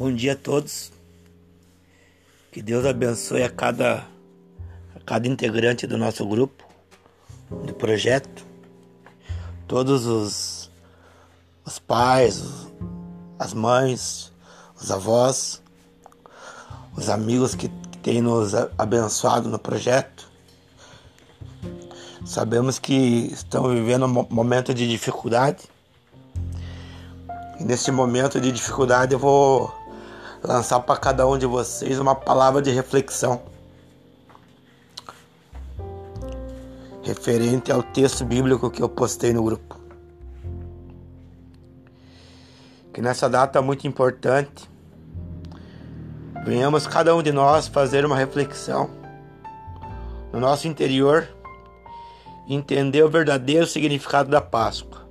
Bom dia a todos. Que Deus abençoe a cada, a cada integrante do nosso grupo, do projeto. Todos os, os pais, as mães, os avós, os amigos que, que têm nos abençoado no projeto. Sabemos que estão vivendo um momento de dificuldade. E nesse momento de dificuldade eu vou lançar para cada um de vocês uma palavra de reflexão referente ao texto bíblico que eu postei no grupo. Que nessa data muito importante, venhamos cada um de nós fazer uma reflexão no nosso interior, entender o verdadeiro significado da Páscoa,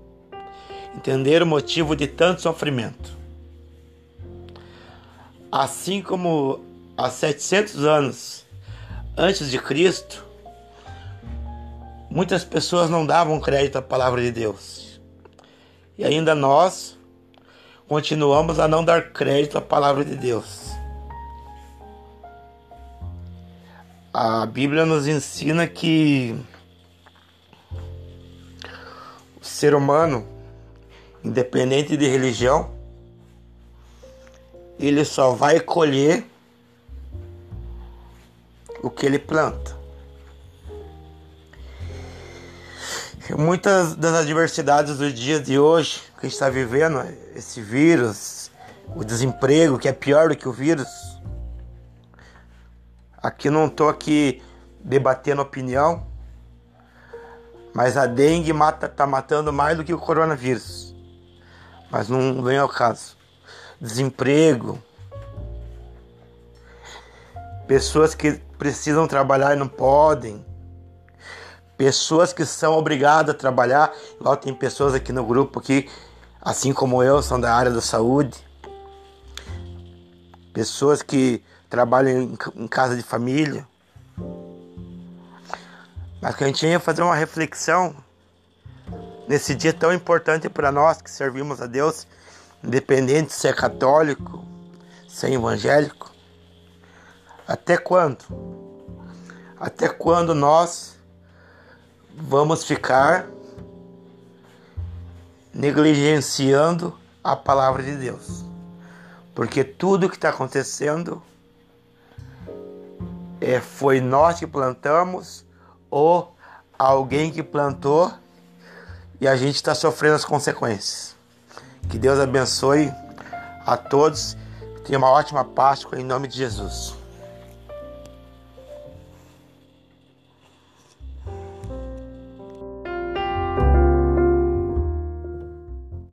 entender o motivo de tanto sofrimento Assim como há 700 anos antes de Cristo, muitas pessoas não davam crédito à palavra de Deus. E ainda nós continuamos a não dar crédito à palavra de Deus. A Bíblia nos ensina que o ser humano, independente de religião, ele só vai colher o que ele planta. Muitas das adversidades do dia de hoje que a gente está vivendo, esse vírus, o desemprego, que é pior do que o vírus. Aqui não estou aqui debatendo opinião, mas a dengue mata, tá matando mais do que o coronavírus. Mas não vem ao caso desemprego, pessoas que precisam trabalhar e não podem, pessoas que são obrigadas a trabalhar, igual tem pessoas aqui no grupo que, assim como eu, são da área da saúde, pessoas que trabalham em casa de família. Mas que a gente ia fazer uma reflexão nesse dia tão importante para nós que servimos a Deus independente se é católico, se é evangélico. Até quando? Até quando nós vamos ficar negligenciando a palavra de Deus? Porque tudo que está acontecendo é, foi nós que plantamos ou alguém que plantou e a gente está sofrendo as consequências. Que Deus abençoe a todos. Tenha uma ótima Páscoa em nome de Jesus.